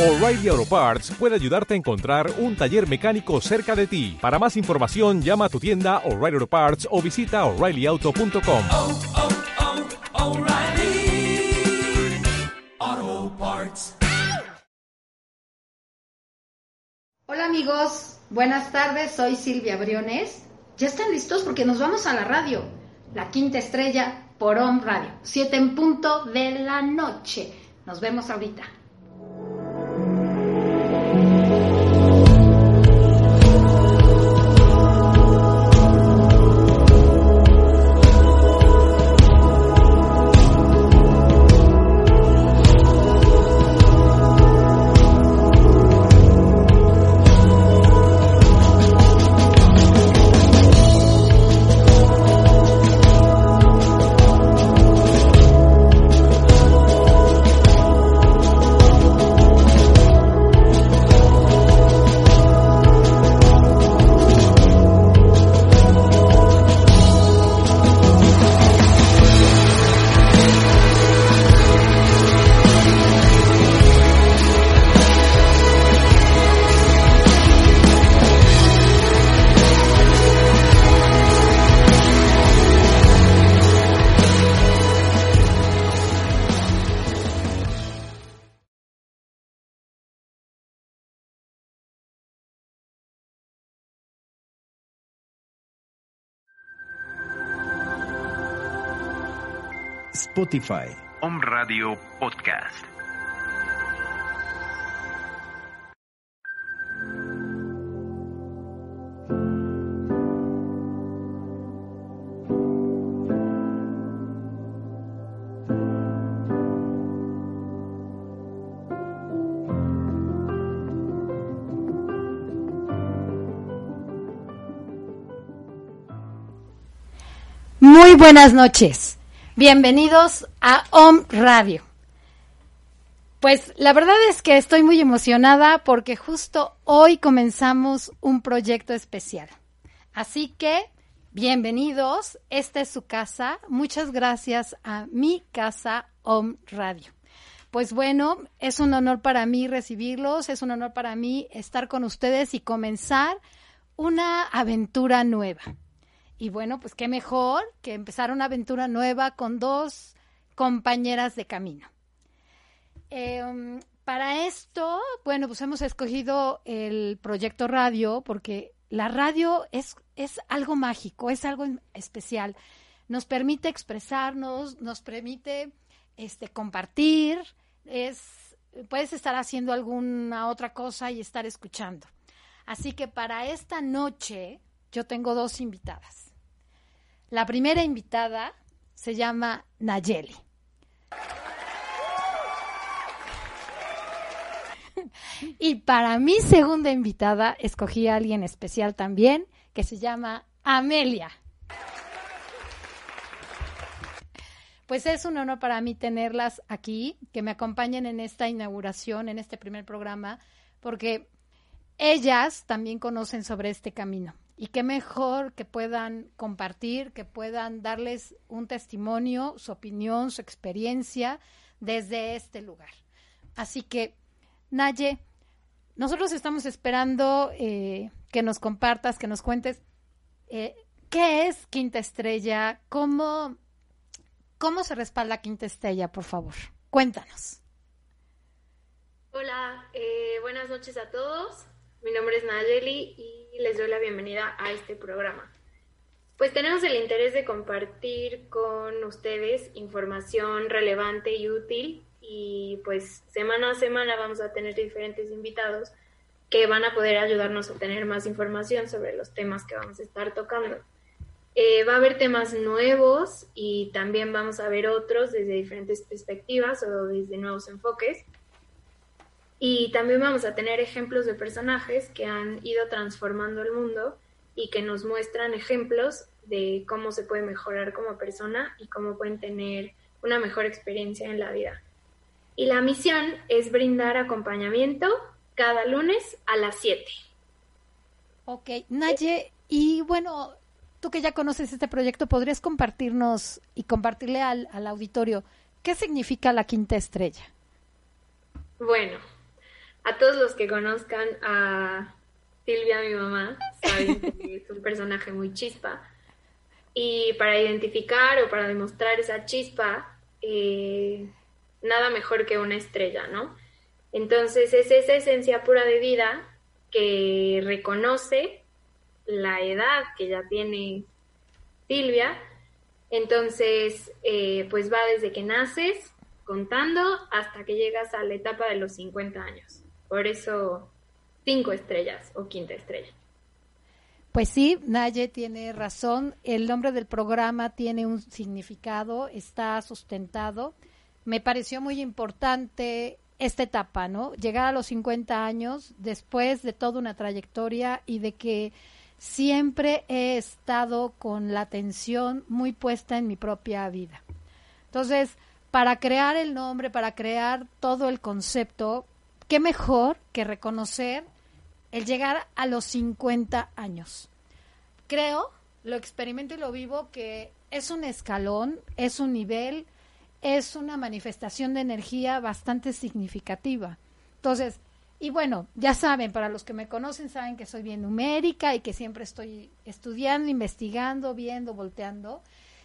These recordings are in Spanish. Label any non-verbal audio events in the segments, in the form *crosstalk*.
O'Reilly Auto Parts puede ayudarte a encontrar un taller mecánico cerca de ti. Para más información, llama a tu tienda O'Reilly Auto Parts o visita oreillyauto.com. oh, oh, Parts. Hola amigos, buenas tardes, soy Silvia Briones. ¿Ya están listos? Porque nos vamos a la radio. La quinta estrella por OM Radio, 7 en punto de la noche. Nos vemos ahorita. Spotify. Om Radio Podcast. Muy buenas noches. Bienvenidos a OM Radio. Pues la verdad es que estoy muy emocionada porque justo hoy comenzamos un proyecto especial. Así que, bienvenidos, esta es su casa. Muchas gracias a mi casa OM Radio. Pues bueno, es un honor para mí recibirlos, es un honor para mí estar con ustedes y comenzar una aventura nueva. Y bueno, pues qué mejor que empezar una aventura nueva con dos compañeras de camino. Eh, para esto, bueno, pues hemos escogido el proyecto radio porque la radio es, es algo mágico, es algo especial. Nos permite expresarnos, nos permite este, compartir, es, puedes estar haciendo alguna otra cosa y estar escuchando. Así que para esta noche yo tengo dos invitadas. La primera invitada se llama Nayeli. Y para mi segunda invitada escogí a alguien especial también, que se llama Amelia. Pues es un honor para mí tenerlas aquí, que me acompañen en esta inauguración, en este primer programa, porque ellas también conocen sobre este camino. Y qué mejor que puedan compartir, que puedan darles un testimonio, su opinión, su experiencia desde este lugar. Así que, Naye, nosotros estamos esperando eh, que nos compartas, que nos cuentes eh, qué es Quinta Estrella, cómo, cómo se respalda Quinta Estrella, por favor. Cuéntanos. Hola, eh, buenas noches a todos. Mi nombre es Nayeli y les doy la bienvenida a este programa. Pues tenemos el interés de compartir con ustedes información relevante y útil y pues semana a semana vamos a tener diferentes invitados que van a poder ayudarnos a tener más información sobre los temas que vamos a estar tocando. Eh, va a haber temas nuevos y también vamos a ver otros desde diferentes perspectivas o desde nuevos enfoques. Y también vamos a tener ejemplos de personajes que han ido transformando el mundo y que nos muestran ejemplos de cómo se puede mejorar como persona y cómo pueden tener una mejor experiencia en la vida. Y la misión es brindar acompañamiento cada lunes a las 7. Ok, Naye, y bueno, tú que ya conoces este proyecto, ¿podrías compartirnos y compartirle al, al auditorio qué significa la quinta estrella? Bueno, a todos los que conozcan a Silvia, mi mamá, saben *laughs* que es un personaje muy chispa. Y para identificar o para demostrar esa chispa, eh, nada mejor que una estrella, ¿no? Entonces es esa esencia pura de vida que reconoce la edad que ya tiene Silvia. Entonces, eh, pues va desde que naces contando hasta que llegas a la etapa de los 50 años. Por eso, cinco estrellas o quinta estrella. Pues sí, Naye tiene razón. El nombre del programa tiene un significado, está sustentado. Me pareció muy importante esta etapa, ¿no? Llegar a los 50 años después de toda una trayectoria y de que siempre he estado con la atención muy puesta en mi propia vida. Entonces, para crear el nombre, para crear todo el concepto, qué mejor que reconocer el llegar a los 50 años. Creo, lo experimento y lo vivo, que es un escalón, es un nivel, es una manifestación de energía bastante significativa. Entonces, y bueno, ya saben, para los que me conocen, saben que soy bien numérica y que siempre estoy estudiando, investigando, viendo, volteando.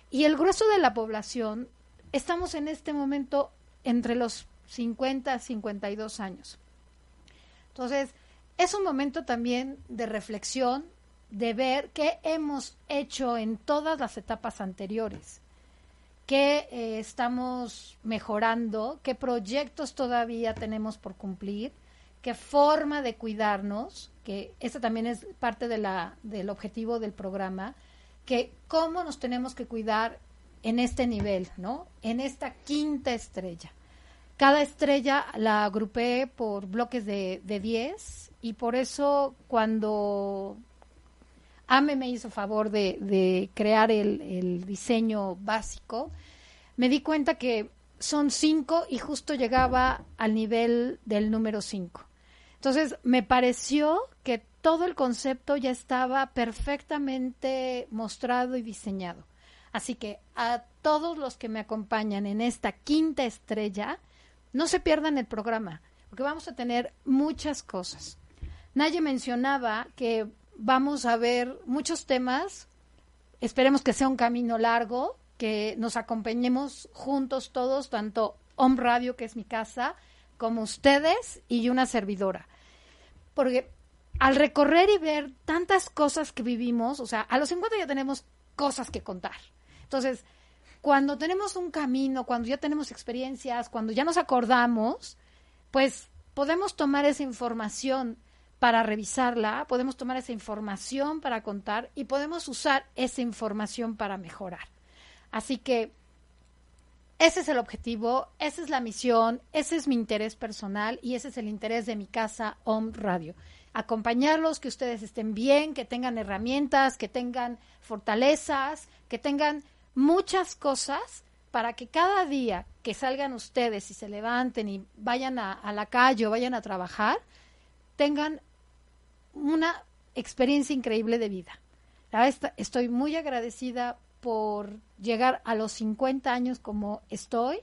Y el grueso de la población, estamos en este momento entre los 50 a 52 años. Entonces, es un momento también de reflexión, de ver qué hemos hecho en todas las etapas anteriores qué eh, estamos mejorando, qué proyectos todavía tenemos por cumplir, qué forma de cuidarnos, que esa también es parte de la, del objetivo del programa, que cómo nos tenemos que cuidar en este nivel, ¿no? En esta quinta estrella. Cada estrella la agrupé por bloques de 10 y por eso cuando AME me hizo favor de, de crear el, el, diseño básico, me di cuenta que son cinco y justo llegaba al nivel del número cinco. Entonces, me pareció que todo el concepto ya estaba perfectamente mostrado y diseñado. Así que a todos los que me acompañan en esta quinta estrella, no se pierdan el programa, porque vamos a tener muchas cosas. Naye mencionaba que vamos a ver muchos temas. Esperemos que sea un camino largo, que nos acompañemos juntos todos, tanto Home Radio, que es mi casa, como ustedes y una servidora. Porque al recorrer y ver tantas cosas que vivimos, o sea, a los 50 ya tenemos cosas que contar. Entonces, cuando tenemos un camino, cuando ya tenemos experiencias, cuando ya nos acordamos, pues podemos tomar esa información para revisarla, podemos tomar esa información para contar y podemos usar esa información para mejorar. Así que ese es el objetivo, esa es la misión, ese es mi interés personal y ese es el interés de mi casa Home Radio. Acompañarlos, que ustedes estén bien, que tengan herramientas, que tengan fortalezas, que tengan muchas cosas para que cada día que salgan ustedes y se levanten y vayan a, la calle o vayan a trabajar, tengan una experiencia increíble de vida. Estoy muy agradecida por llegar a los 50 años como estoy,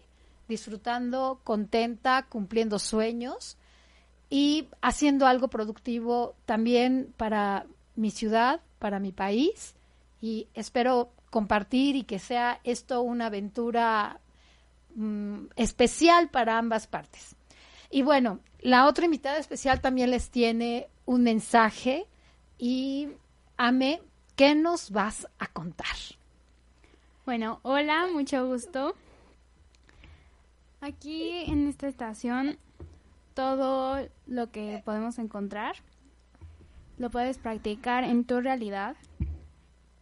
disfrutando, contenta, cumpliendo sueños y haciendo algo productivo también para mi ciudad, para mi país y espero compartir y que sea esto una aventura mm, especial para ambas partes. Y bueno, la otra invitada especial también les tiene un mensaje y Ame, ¿qué nos vas a contar? Bueno, hola, mucho gusto. Aquí en esta estación todo lo que podemos encontrar lo puedes practicar en tu realidad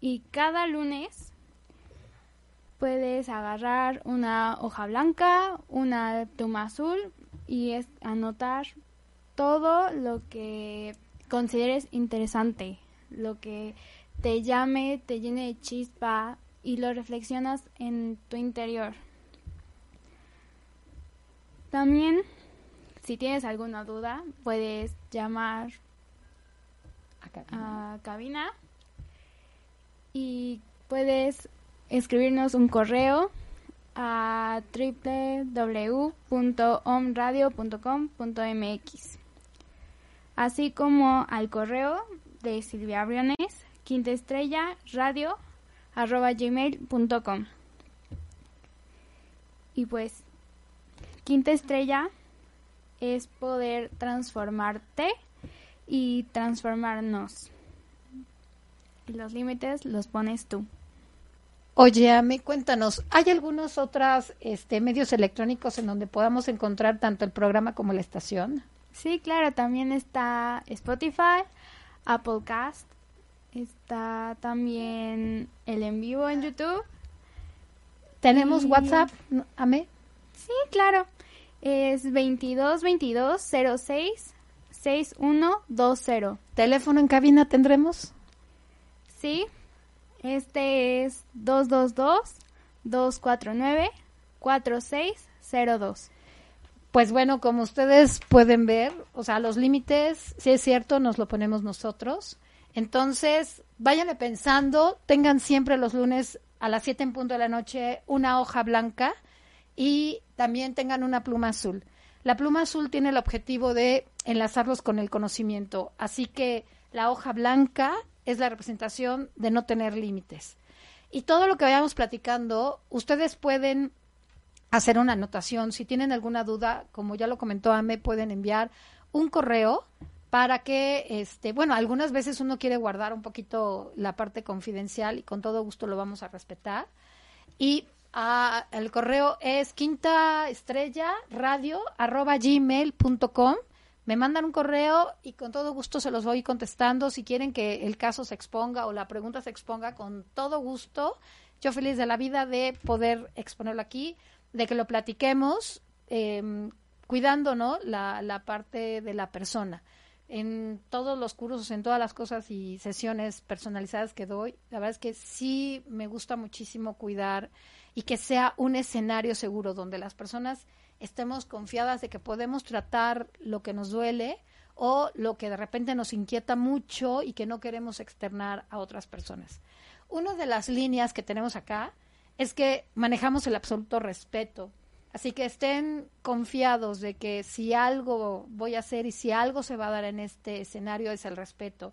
y cada lunes puedes agarrar una hoja blanca, una pluma azul y es anotar todo lo que consideres interesante, lo que te llame, te llene de chispa y lo reflexionas en tu interior. También, si tienes alguna duda, puedes llamar a cabina, y puedes escribirnos un correo a www.omradio.com.mx así como al correo de Silvia Briones, quinta estrella radio arroba gmail.com. Y pues, quinta estrella es poder transformarte y transformarnos. Y los límites los pones tú. Oye, Ame, cuéntanos, ¿hay algunos otros este, medios electrónicos en donde podamos encontrar tanto el programa como la estación? Sí, claro, también está Spotify, Apple Cast, está también el en vivo en YouTube. ¿Tenemos Y- WhatsApp, Ame? Sí, claro. Es 22 22 06 6120. ¿Teléfono en cabina tendremos? Sí. Este es 222 249 4602. Pues bueno, como ustedes pueden ver, o sea, los límites, si es cierto, nos lo ponemos nosotros. Entonces, váyanle pensando, tengan siempre los lunes a las 7 en punto de la noche una hoja blanca y también tengan una pluma azul. La pluma azul tiene el objetivo de enlazarlos con el conocimiento, así que la hoja blanca es la representación de no tener límites. Y todo lo que vayamos platicando, ustedes pueden hacer una anotación. Si tienen alguna duda, como ya lo comentó Ame, pueden enviar un correo para que, este, bueno, algunas veces uno quiere guardar un poquito la parte confidencial y con todo gusto lo vamos a respetar. Y ah, el correo es quinta estrella radio arroba gmail.com. Me mandan un correo y con todo gusto se los voy contestando. Si quieren que el caso se exponga o la pregunta se exponga, con todo gusto. Yo feliz de la vida de poder exponerlo aquí, de que lo platiquemos, eh, cuidando ¿no? la, la parte de la persona. En todos los cursos, en todas las cosas y sesiones personalizadas que doy, la verdad es que sí me gusta muchísimo cuidar y que sea un escenario seguro donde las personas estemos confiadas de que podemos tratar lo que nos duele o lo que de repente nos inquieta mucho y que no queremos externar a otras personas. Una de las líneas que tenemos acá es que manejamos el absoluto respeto. Así que estén confiados de que si algo voy a hacer y si algo se va a dar en este escenario es el respeto.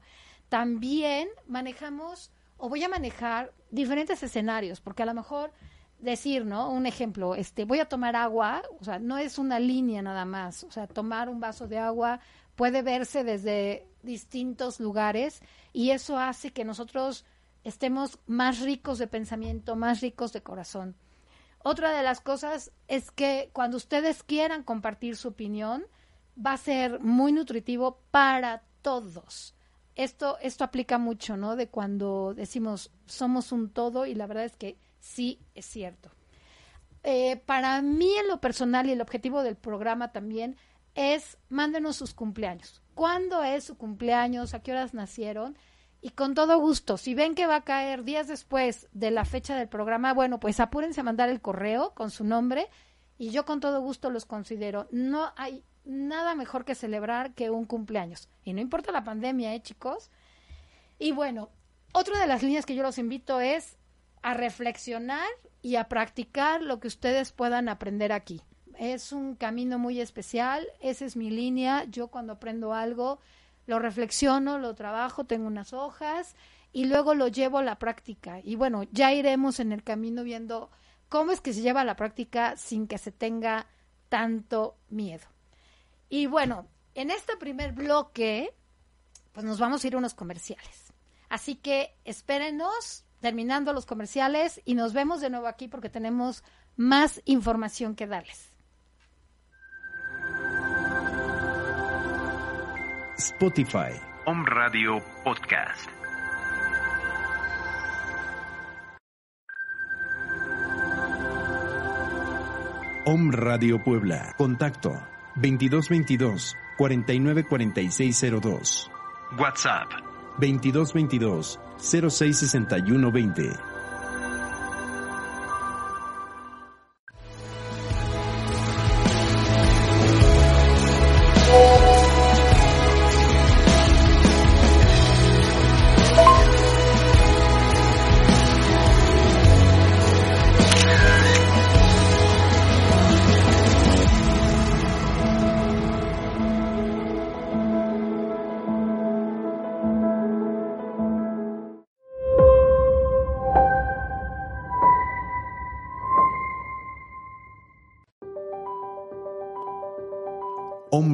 También manejamos o voy a manejar diferentes escenarios, porque a lo mejor decir, ¿no? Un ejemplo, este, voy a tomar agua, o sea, no es una línea nada más, o sea, tomar un vaso de agua puede verse desde distintos lugares y eso hace que nosotros estemos más ricos de pensamiento, más ricos de corazón. Otra de las cosas es que cuando ustedes quieran compartir su opinión, va a ser muy nutritivo para todos. Esto, esto aplica mucho, ¿no? De cuando decimos somos un todo y la verdad es que sí es cierto. Eh, para mí en lo personal y el objetivo del programa también es mándenos sus cumpleaños. ¿Cuándo es su cumpleaños? ¿A qué horas nacieron? Y con todo gusto, si ven que va a caer días después de la fecha del programa, bueno, pues apúrense a mandar el correo con su nombre y yo con todo gusto los considero. No hay nada mejor que celebrar que un cumpleaños. Y no importa la pandemia, ¿eh, chicos? Y bueno, otra de las líneas que yo los invito es a reflexionar y a practicar lo que ustedes puedan aprender aquí. Es un camino muy especial, esa es mi línea. Yo cuando aprendo algo, lo reflexiono, lo trabajo, tengo unas hojas y luego lo llevo a la práctica. Y bueno, ya iremos en el camino viendo cómo es que se lleva a la práctica sin que se tenga tanto miedo. Y bueno, en este primer bloque, pues nos vamos a ir a unos comerciales. Así que espérenos terminando los comerciales y nos vemos de nuevo aquí porque tenemos más información que darles. Spotify. Home Radio Podcast. Home Radio Puebla. Contacto 2222 494602. WhatsApp 2222 066120.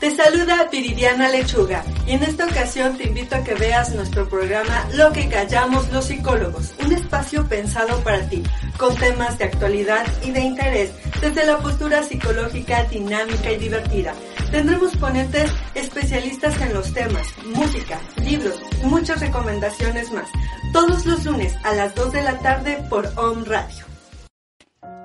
Te saluda Viridiana Lechuga y en esta ocasión te invito a que veas nuestro programa Lo que callamos los psicólogos, un espacio pensado para ti, con temas de actualidad y de interés, desde la postura psicológica dinámica y divertida. Tendremos ponentes especialistas en los temas, música, libros y muchas recomendaciones más, todos los lunes a las 2 de la tarde por Home Radio.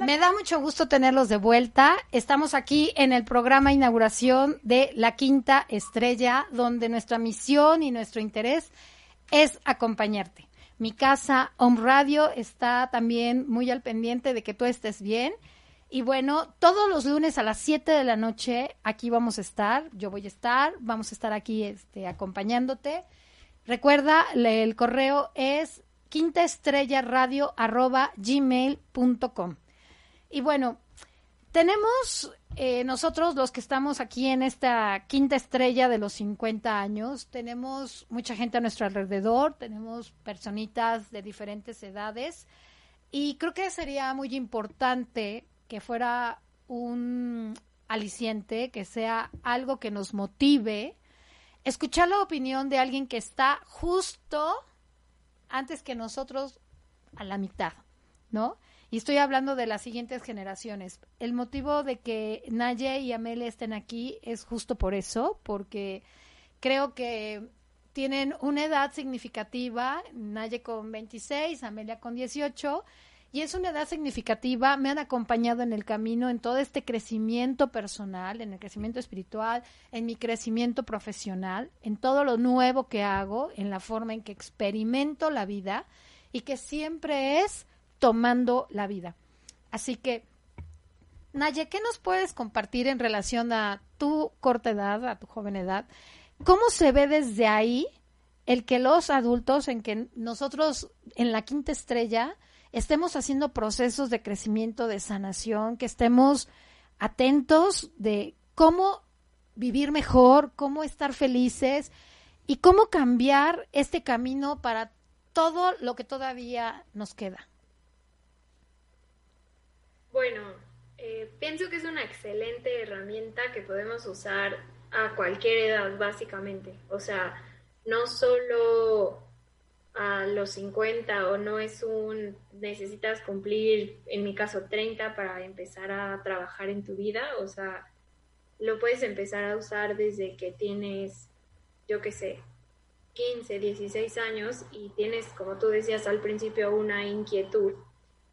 Me da mucho gusto tenerlos de vuelta. Estamos aquí en el programa inauguración de La Quinta Estrella, donde nuestra misión y nuestro interés es acompañarte. Mi casa Home Radio está también muy al pendiente de que tú estés bien. Y bueno, todos los lunes a las 7 de la noche aquí vamos a estar, yo voy a estar, vamos a estar aquí este, acompañándote. Recuerda, el correo es quintaestrellaradio.gmail.com. Y bueno, tenemos eh, nosotros los que estamos aquí en esta quinta estrella de los 50 años, tenemos mucha gente a nuestro alrededor, tenemos personitas de diferentes edades y creo que sería muy importante que fuera un aliciente, que sea algo que nos motive, escuchar la opinión de alguien que está justo antes que nosotros a la mitad, ¿no? Y estoy hablando de las siguientes generaciones. El motivo de que Naye y Amelia estén aquí es justo por eso, porque creo que tienen una edad significativa, Naye con 26, Amelia con 18, y es una edad significativa, me han acompañado en el camino, en todo este crecimiento personal, en el crecimiento espiritual, en mi crecimiento profesional, en todo lo nuevo que hago, en la forma en que experimento la vida y que siempre es tomando la vida. Así que, Naye, ¿qué nos puedes compartir en relación a tu corta edad, a tu joven edad? ¿Cómo se ve desde ahí el que los adultos, en que nosotros en la quinta estrella estemos haciendo procesos de crecimiento, de sanación, que estemos atentos de cómo vivir mejor, cómo estar felices y cómo cambiar este camino para todo lo que todavía nos queda? Bueno, eh, pienso que es una excelente herramienta que podemos usar a cualquier edad, básicamente. O sea, no solo a los 50 o no es un necesitas cumplir, en mi caso, 30 para empezar a trabajar en tu vida. O sea, lo puedes empezar a usar desde que tienes, yo qué sé, 15, 16 años y tienes, como tú decías al principio, una inquietud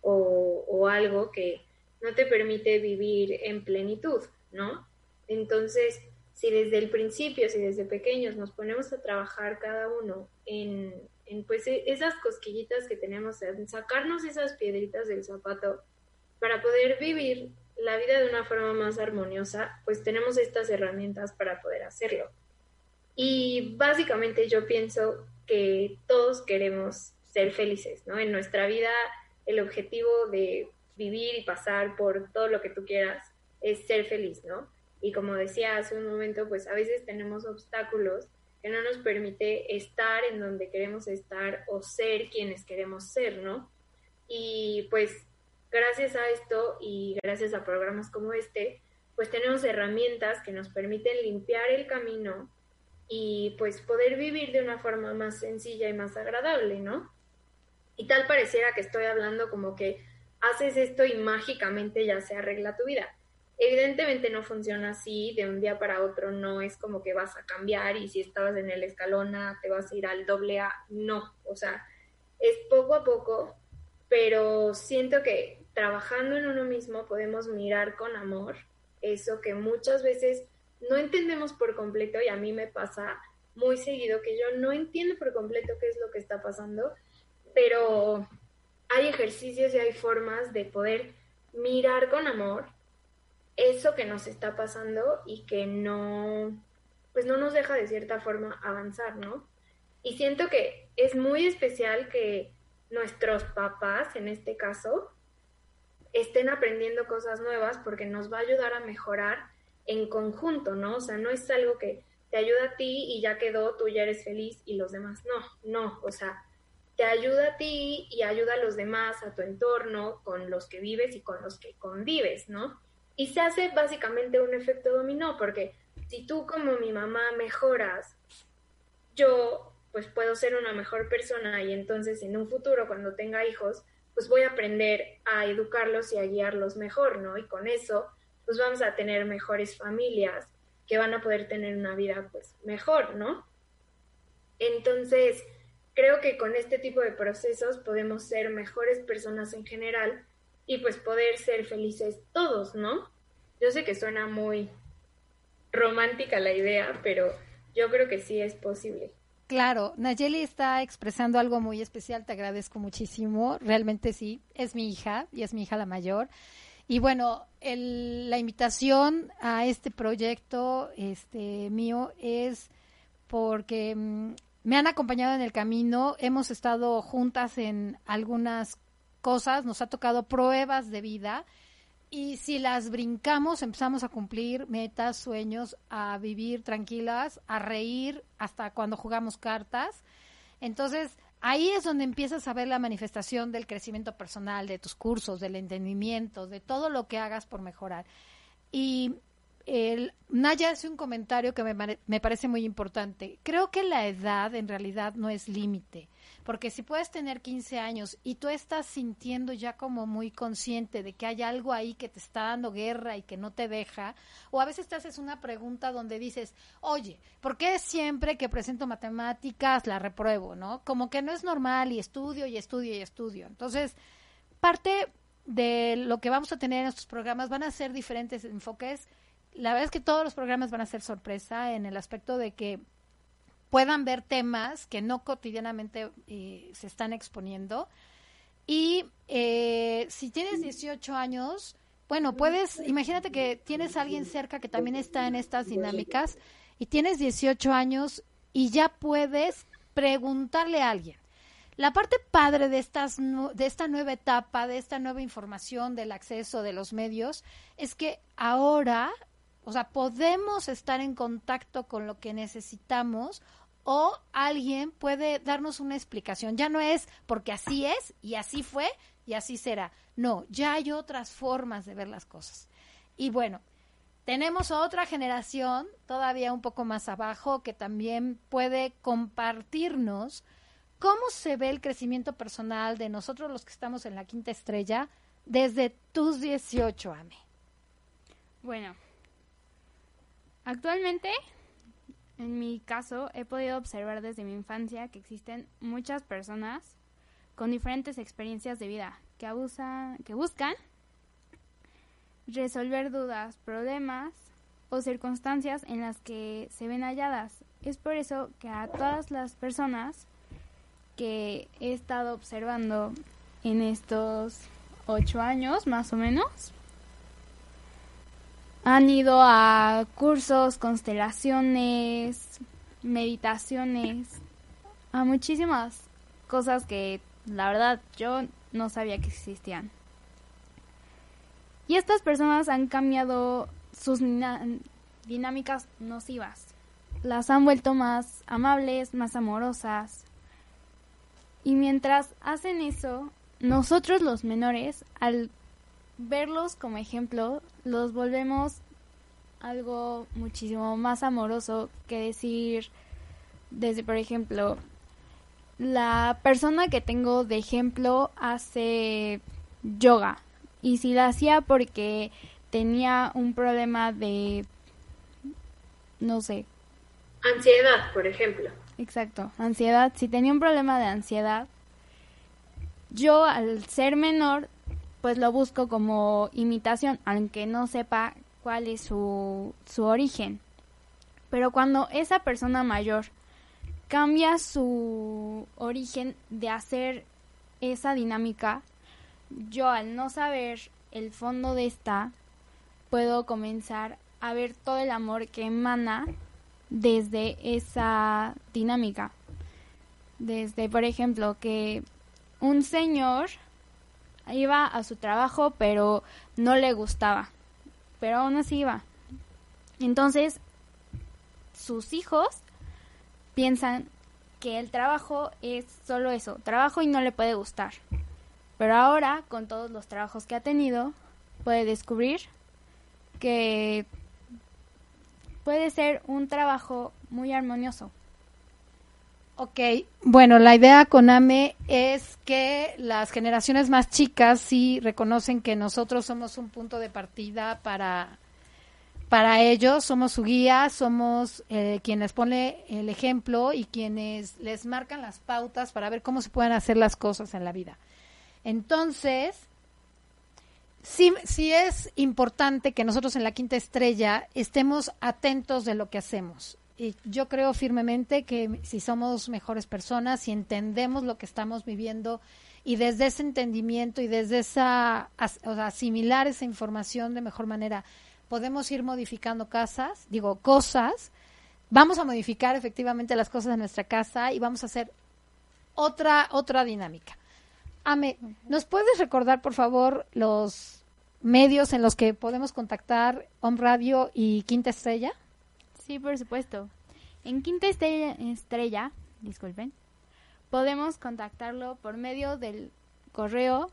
o, o algo que no te permite vivir en plenitud, ¿no? Entonces, si desde el principio, si desde pequeños nos ponemos a trabajar cada uno en, en pues e, esas cosquillitas que tenemos, en sacarnos esas piedritas del zapato para poder vivir la vida de una forma más armoniosa, pues tenemos estas herramientas para poder hacerlo. Y básicamente yo pienso que todos queremos ser felices, ¿no? En nuestra vida el objetivo de vivir y pasar por todo lo que tú quieras es ser feliz, ¿no? Y como decía hace un momento, pues a veces tenemos obstáculos que no nos permite estar en donde queremos estar o ser quienes queremos ser, ¿no? Y pues gracias a esto y gracias a programas como este, pues tenemos herramientas que nos permiten limpiar el camino y pues poder vivir de una forma más sencilla y más agradable, ¿no? Y tal pareciera que estoy hablando como que haces esto y mágicamente ya se arregla tu vida. Evidentemente no funciona así, de un día para otro no es como que vas a cambiar y si estabas en el escalón A te vas a ir al doble A, no, o sea, es poco a poco, pero siento que trabajando en uno mismo podemos mirar con amor eso que muchas veces no entendemos por completo y a mí me pasa muy seguido que yo no entiendo por completo qué es lo que está pasando, pero hay ejercicios y hay formas de poder mirar con amor eso que nos está pasando y que no, pues no nos deja de cierta forma avanzar, ¿no? Y siento que es muy especial que nuestros papás, en este caso, estén aprendiendo cosas nuevas porque nos va a ayudar a mejorar en conjunto, ¿no? O sea, no es algo que te ayuda a ti y ya quedó, tú ya eres feliz y los demás no, no, o sea, te ayuda a ti y ayuda a los demás, a tu entorno, con los que vives y con los que convives, ¿no? Y se hace básicamente un efecto dominó, porque si tú como mi mamá mejoras, yo pues puedo ser una mejor persona y entonces en un futuro cuando tenga hijos, pues voy a aprender a educarlos y a guiarlos mejor, ¿no? Y con eso, pues vamos a tener mejores familias que van a poder tener una vida pues mejor, ¿no? Entonces, creo que con este tipo de procesos podemos ser mejores personas en general y pues poder ser felices todos, ¿no? Yo sé que suena muy romántica la idea, pero yo creo que sí es posible. Claro, Nayeli está expresando algo muy especial, te agradezco muchísimo, realmente sí, es mi hija y es mi hija la mayor. Y bueno, el, la invitación a este proyecto este mío es porque mm, me han acompañado en el camino, hemos estado juntas en algunas cosas, nos ha tocado pruebas de vida y si las brincamos empezamos a cumplir metas, sueños, a vivir tranquilas, a reír hasta cuando jugamos cartas. Entonces, ahí es donde empiezas a ver la manifestación del crecimiento personal, de tus cursos, del entendimiento, de todo lo que hagas por mejorar. Y el, Naya hace un comentario que me, me parece muy importante. Creo que la edad en realidad no es límite. Porque si puedes tener 15 años y tú estás sintiendo ya como muy consciente de que hay algo ahí que te está dando guerra y que no te deja, o a veces te haces una pregunta donde dices, oye, ¿por qué siempre que presento matemáticas la repruebo, no? Como que no es normal y estudio y estudio y estudio. Entonces, parte de lo que vamos a tener en estos programas van a ser diferentes enfoques. La verdad es que todos los programas van a ser sorpresa en el aspecto de que puedan ver temas que no cotidianamente eh, se están exponiendo. Y eh, si tienes 18 años, bueno, puedes, imagínate que tienes a alguien cerca que también está en estas dinámicas y tienes 18 años y ya puedes preguntarle a alguien. La parte padre de, estas, de esta nueva etapa, de esta nueva información, del acceso de los medios, es que ahora, o sea, podemos estar en contacto con lo que necesitamos o alguien puede darnos una explicación. Ya no es porque así es y así fue y así será. No, ya hay otras formas de ver las cosas. Y bueno, tenemos otra generación todavía un poco más abajo que también puede compartirnos cómo se ve el crecimiento personal de nosotros los que estamos en la quinta estrella desde tus 18, Ame. Bueno, actualmente en mi caso, he podido observar desde mi infancia que existen muchas personas con diferentes experiencias de vida que abusan, que buscan resolver dudas, problemas o circunstancias en las que se ven halladas. Es por eso que a todas las personas que he estado observando en estos ocho años, más o menos, han ido a cursos, constelaciones, meditaciones, a muchísimas cosas que la verdad yo no sabía que existían. Y estas personas han cambiado sus dinámicas nocivas. Las han vuelto más amables, más amorosas. Y mientras hacen eso, nosotros los menores, al verlos como ejemplo, los volvemos algo muchísimo más amoroso que decir desde, por ejemplo, la persona que tengo de ejemplo hace yoga. Y si la hacía porque tenía un problema de, no sé, Ansiedad, por ejemplo. exacto, ansiedad, si tenía un problema de ansiedad, yo al ser menor, pues lo busco como imitación, aunque no sepa cuál es su, su origen. Pero cuando esa persona mayor cambia su origen de hacer esa dinámica, yo al no saber el fondo de esta, puedo comenzar a ver todo el amor que emana desde esa dinámica. Desde, por ejemplo, que un señor iba a su trabajo pero no le gustaba, pero aún así iba. Entonces, sus hijos piensan que el trabajo es solo eso, trabajo y no le puede gustar. Pero ahora, con todos los trabajos que ha tenido, puede descubrir que puede ser un trabajo muy armonioso. Ok, bueno, la idea con AME es que las generaciones más chicas sí reconocen que nosotros somos un punto de partida para, para ellos, somos su guía, somos eh, quien les pone el ejemplo y quienes les marcan las pautas para ver cómo se pueden hacer las cosas en la vida. Entonces, sí, sí es importante que nosotros en la quinta estrella estemos atentos de lo que hacemos. Y yo creo firmemente que si somos mejores personas, si entendemos lo que estamos viviendo y desde ese entendimiento y desde esa, as- o sea, asimilar esa información de mejor manera, podemos ir modificando casas, digo, cosas, vamos a modificar efectivamente las cosas de nuestra casa y vamos a hacer otra, otra dinámica. Ame, ¿nos puedes recordar, por favor, los medios en los que podemos contactar Home Radio y Quinta Estrella? Sí, por supuesto. En Quinta Estrella, Estrella, disculpen, podemos contactarlo por medio del correo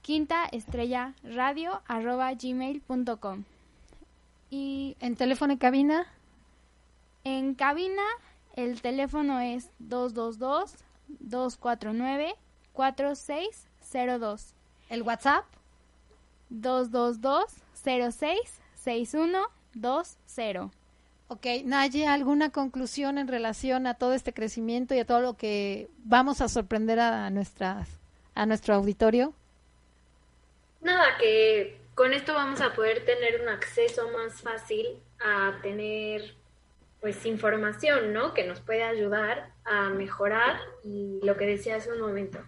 quinta estrella radio arroba gmail.com. Y ¿En teléfono y cabina? en cabina el teléfono es 222-249-4602. ¿El WhatsApp? 222-066120. Ok, Naye, ¿alguna conclusión en relación a todo este crecimiento y a todo lo que vamos a sorprender a, nuestras, a nuestro auditorio? Nada, que con esto vamos a poder tener un acceso más fácil a tener pues información, ¿no? Que nos puede ayudar a mejorar y lo que decía hace un momento.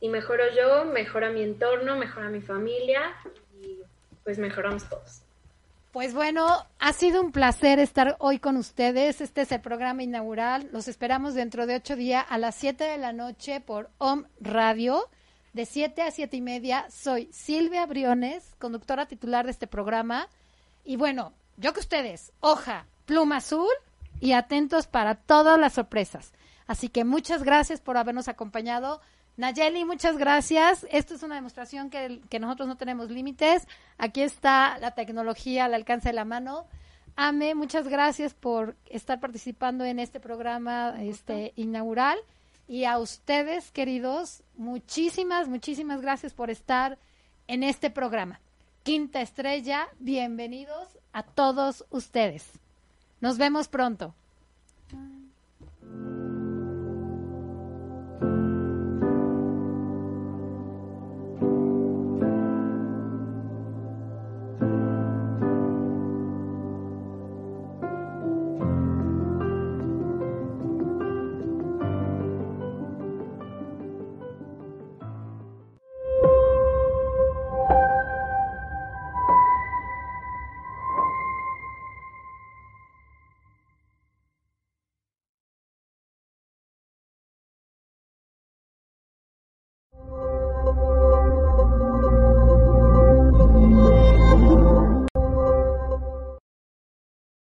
Si mejoro yo, mejora mi entorno, mejora mi familia y pues mejoramos todos. Pues bueno, ha sido un placer estar hoy con ustedes. Este es el programa inaugural. Los esperamos dentro de ocho días a las siete de la noche por OM Radio. De siete a siete y media. Soy Silvia Briones, conductora titular de este programa. Y bueno, yo que ustedes, hoja, pluma azul y atentos para todas las sorpresas. Así que muchas gracias por habernos acompañado. Nayeli, muchas gracias. Esto es una demostración que, que nosotros no tenemos límites. Aquí está la tecnología al alcance de la mano. Ame, muchas gracias por estar participando en este programa este inaugural. Y a ustedes, queridos, muchísimas, muchísimas gracias por estar en este programa. Quinta Estrella, bienvenidos a todos ustedes. Nos vemos pronto.